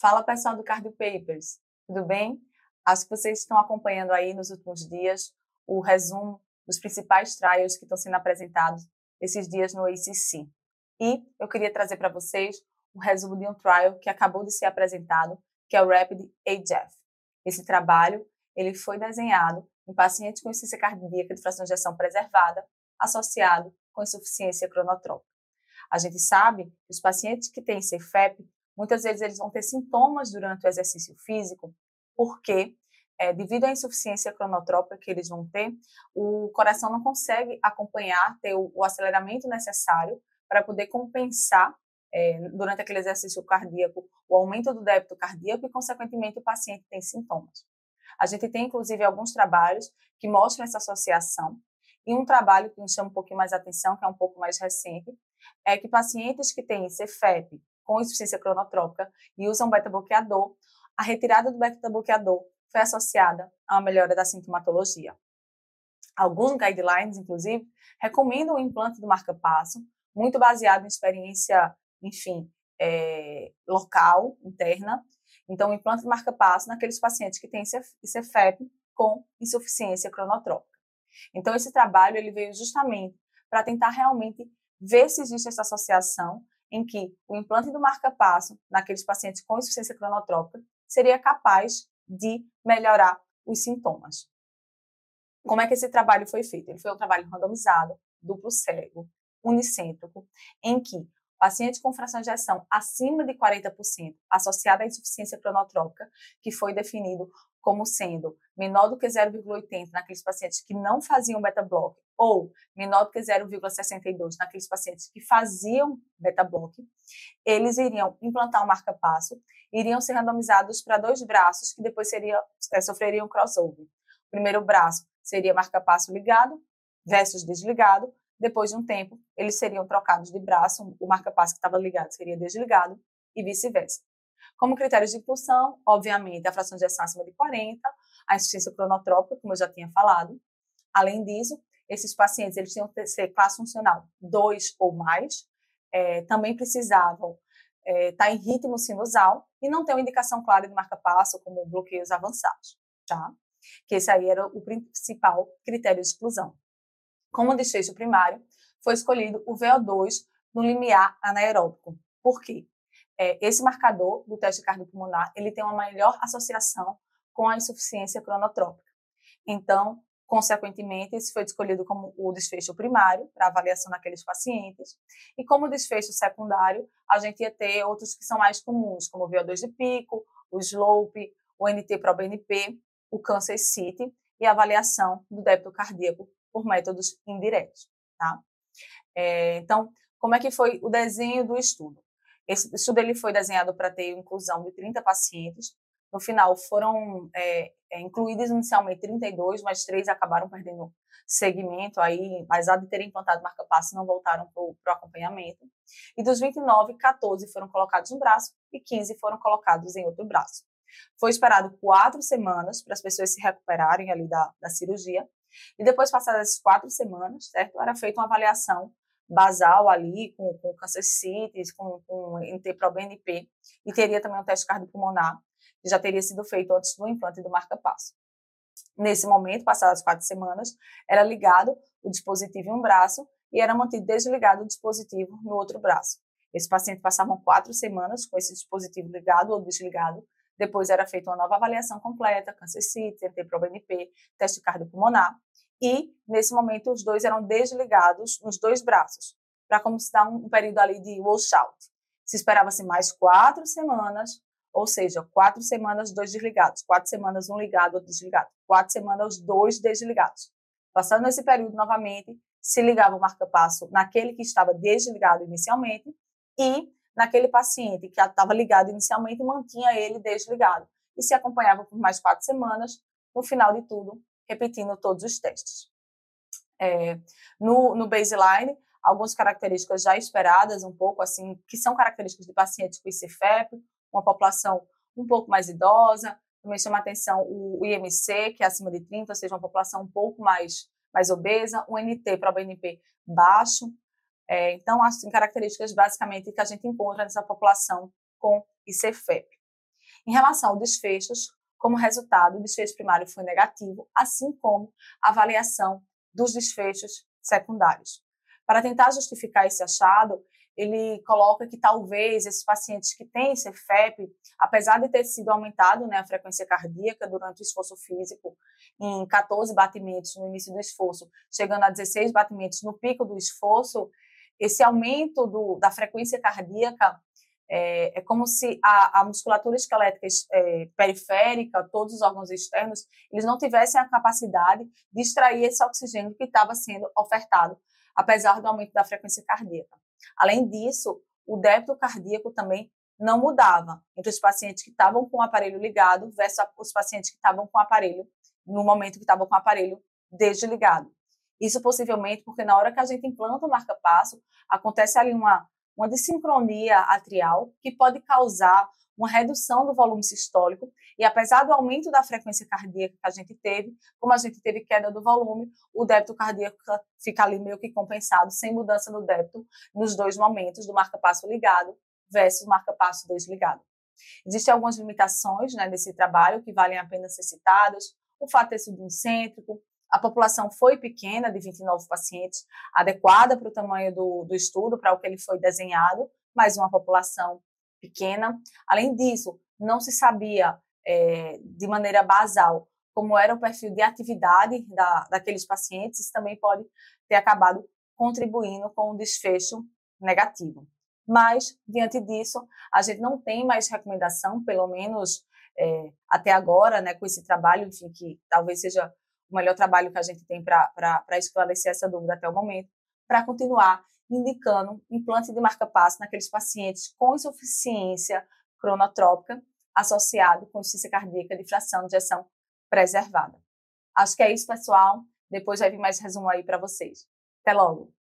Fala pessoal do Cardio Papers, tudo bem? Acho que vocês estão acompanhando aí nos últimos dias o resumo dos principais trials que estão sendo apresentados esses dias no ACC. E eu queria trazer para vocês o resumo de um trial que acabou de ser apresentado, que é o Rapid AGF. Esse trabalho ele foi desenhado em pacientes com insuficiência cardíaca de fração de ejeção preservada, associado com insuficiência cronotrópica. A gente sabe que os pacientes que têm CFEP Muitas vezes eles vão ter sintomas durante o exercício físico, porque é, devido à insuficiência cronotrópica que eles vão ter, o coração não consegue acompanhar, ter o, o aceleramento necessário para poder compensar é, durante aquele exercício cardíaco o aumento do débito cardíaco e, consequentemente, o paciente tem sintomas. A gente tem, inclusive, alguns trabalhos que mostram essa associação. E um trabalho que nos chama um pouquinho mais atenção, que é um pouco mais recente, é que pacientes que têm CFEP com insuficiência cronotrópica e usam beta-bloqueador, a retirada do beta-bloqueador foi associada a uma melhora da sintomatologia. Alguns guidelines, inclusive, recomendam o implante do marca-passo, muito baseado em experiência, enfim, é, local, interna. Então, o implante do marca-passo naqueles pacientes que têm CFEP com insuficiência cronotrópica. Então, esse trabalho ele veio justamente para tentar realmente ver se existe essa associação em que o implante do marca-passo naqueles pacientes com insuficiência cronotrópica seria capaz de melhorar os sintomas. Como é que esse trabalho foi feito? Ele foi um trabalho randomizado, duplo cego, unicêntrico, em que paciente com fração de ejeção acima de 40% associada à insuficiência cronotrópica, que foi definido como sendo menor do que 0,80 naqueles pacientes que não faziam beta-block ou menor do que 0,62 naqueles pacientes que faziam beta-block, eles iriam implantar um marca-passo, iriam ser randomizados para dois braços que depois seria, é, sofreriam crossover. O primeiro braço seria marca-passo ligado versus desligado, depois de um tempo, eles seriam trocados de braço, o marca-passo que estava ligado seria desligado e vice-versa. Como critérios de inclusão, obviamente, a fração de ejeção acima de 40, a insuficiência cronotrópica, como eu já tinha falado. Além disso, esses pacientes eles tinham que ser classe funcional 2 ou mais, é, também precisavam é, estar tá em ritmo sinusal e não ter uma indicação clara de marca-passo, como bloqueios avançados, tá? Que esse aí era o principal critério de exclusão. Como desfecho primário, foi escolhido o VO2 no limiar anaeróbico. Por quê? É, esse marcador do teste cardiopulmonar ele tem uma melhor associação com a insuficiência cronotrópica. Então, consequentemente, esse foi escolhido como o desfecho primário para avaliação naqueles pacientes. E como desfecho secundário, a gente ia ter outros que são mais comuns, como o VO2 de pico, o SLOPE, o NT-proBNP, o Cancer City e a avaliação do débito cardíaco por métodos indiretos. Tá? É, então, como é que foi o desenho do estudo? Esse estudo ele foi desenhado para ter inclusão de 30 pacientes. No final, foram é, é, incluídos inicialmente 32, mas três acabaram perdendo segmento, aí, apesar de terem implantado marca-passo, não voltaram para o acompanhamento. E dos 29, 14 foram colocados no braço e 15 foram colocados em outro braço. Foi esperado quatro semanas para as pessoas se recuperarem ali da, da cirurgia. E depois, passadas essas quatro semanas, certo, era feita uma avaliação basal ali, com, com câncer CITES, com, com NT-proBNP, e teria também um teste cardiopulmonar, que já teria sido feito antes do implante do marca-passo. Nesse momento, passadas quatro semanas, era ligado o dispositivo em um braço e era mantido desligado o dispositivo no outro braço. Esse paciente passavam quatro semanas com esse dispositivo ligado ou desligado. Depois era feita uma nova avaliação completa, câncer CITES, NT-proBNP, teste cardiopulmonar e, nesse momento, os dois eram desligados nos dois braços, para como se dar um período ali de washout. Se esperava-se mais quatro semanas, ou seja, quatro semanas, dois desligados, quatro semanas, um ligado, outro desligado, quatro semanas, dois desligados. Passando esse período novamente, se ligava o marca-passo naquele que estava desligado inicialmente e naquele paciente que estava ligado inicialmente, mantinha ele desligado. E se acompanhava por mais quatro semanas, no final de tudo, repetindo todos os testes. É, no, no baseline, algumas características já esperadas, um pouco assim, que são características de pacientes com ICFEP, uma população um pouco mais idosa, também chama atenção o IMC, que é acima de 30, ou seja, uma população um pouco mais, mais obesa, o NT para o BNP baixo. É, então, assim, características basicamente que a gente encontra nessa população com ICFEP. Em relação ao desfechos, como resultado, o desfecho primário foi negativo, assim como a avaliação dos desfechos secundários. Para tentar justificar esse achado, ele coloca que talvez esses pacientes que têm CFEP, apesar de ter sido aumentado né, a frequência cardíaca durante o esforço físico, em 14 batimentos no início do esforço, chegando a 16 batimentos no pico do esforço, esse aumento do, da frequência cardíaca é, é, como se a, a musculatura esquelética é, periférica, todos os órgãos externos, eles não tivessem a capacidade de extrair esse oxigênio que estava sendo ofertado, apesar do aumento da frequência cardíaca. Além disso, o débito cardíaco também não mudava entre os pacientes que estavam com o aparelho ligado versus os pacientes que estavam com o aparelho no momento que estavam com o aparelho desligado. Isso possivelmente porque na hora que a gente implanta o marca-passo, acontece ali uma uma desincronia atrial que pode causar uma redução do volume sistólico e apesar do aumento da frequência cardíaca que a gente teve, como a gente teve queda do volume, o débito cardíaco fica ali meio que compensado, sem mudança no débito nos dois momentos do marca-passo ligado versus marca-passo desligado. Existem algumas limitações né, desse trabalho que valem a pena ser citadas, o fato de ter sido incêntrico, a população foi pequena, de 29 pacientes, adequada para o tamanho do, do estudo, para o que ele foi desenhado, mas uma população pequena. Além disso, não se sabia é, de maneira basal como era o perfil de atividade da, daqueles pacientes, isso também pode ter acabado contribuindo com um desfecho negativo. Mas, diante disso, a gente não tem mais recomendação, pelo menos é, até agora, né, com esse trabalho, enfim, que talvez seja o melhor trabalho que a gente tem para esclarecer essa dúvida até o momento, para continuar indicando implante de marca-passo naqueles pacientes com insuficiência cronotrópica associado com insuficiência cardíaca de fração de ejeção preservada. Acho que é isso, pessoal. Depois vai vir mais resumo aí para vocês. Até logo!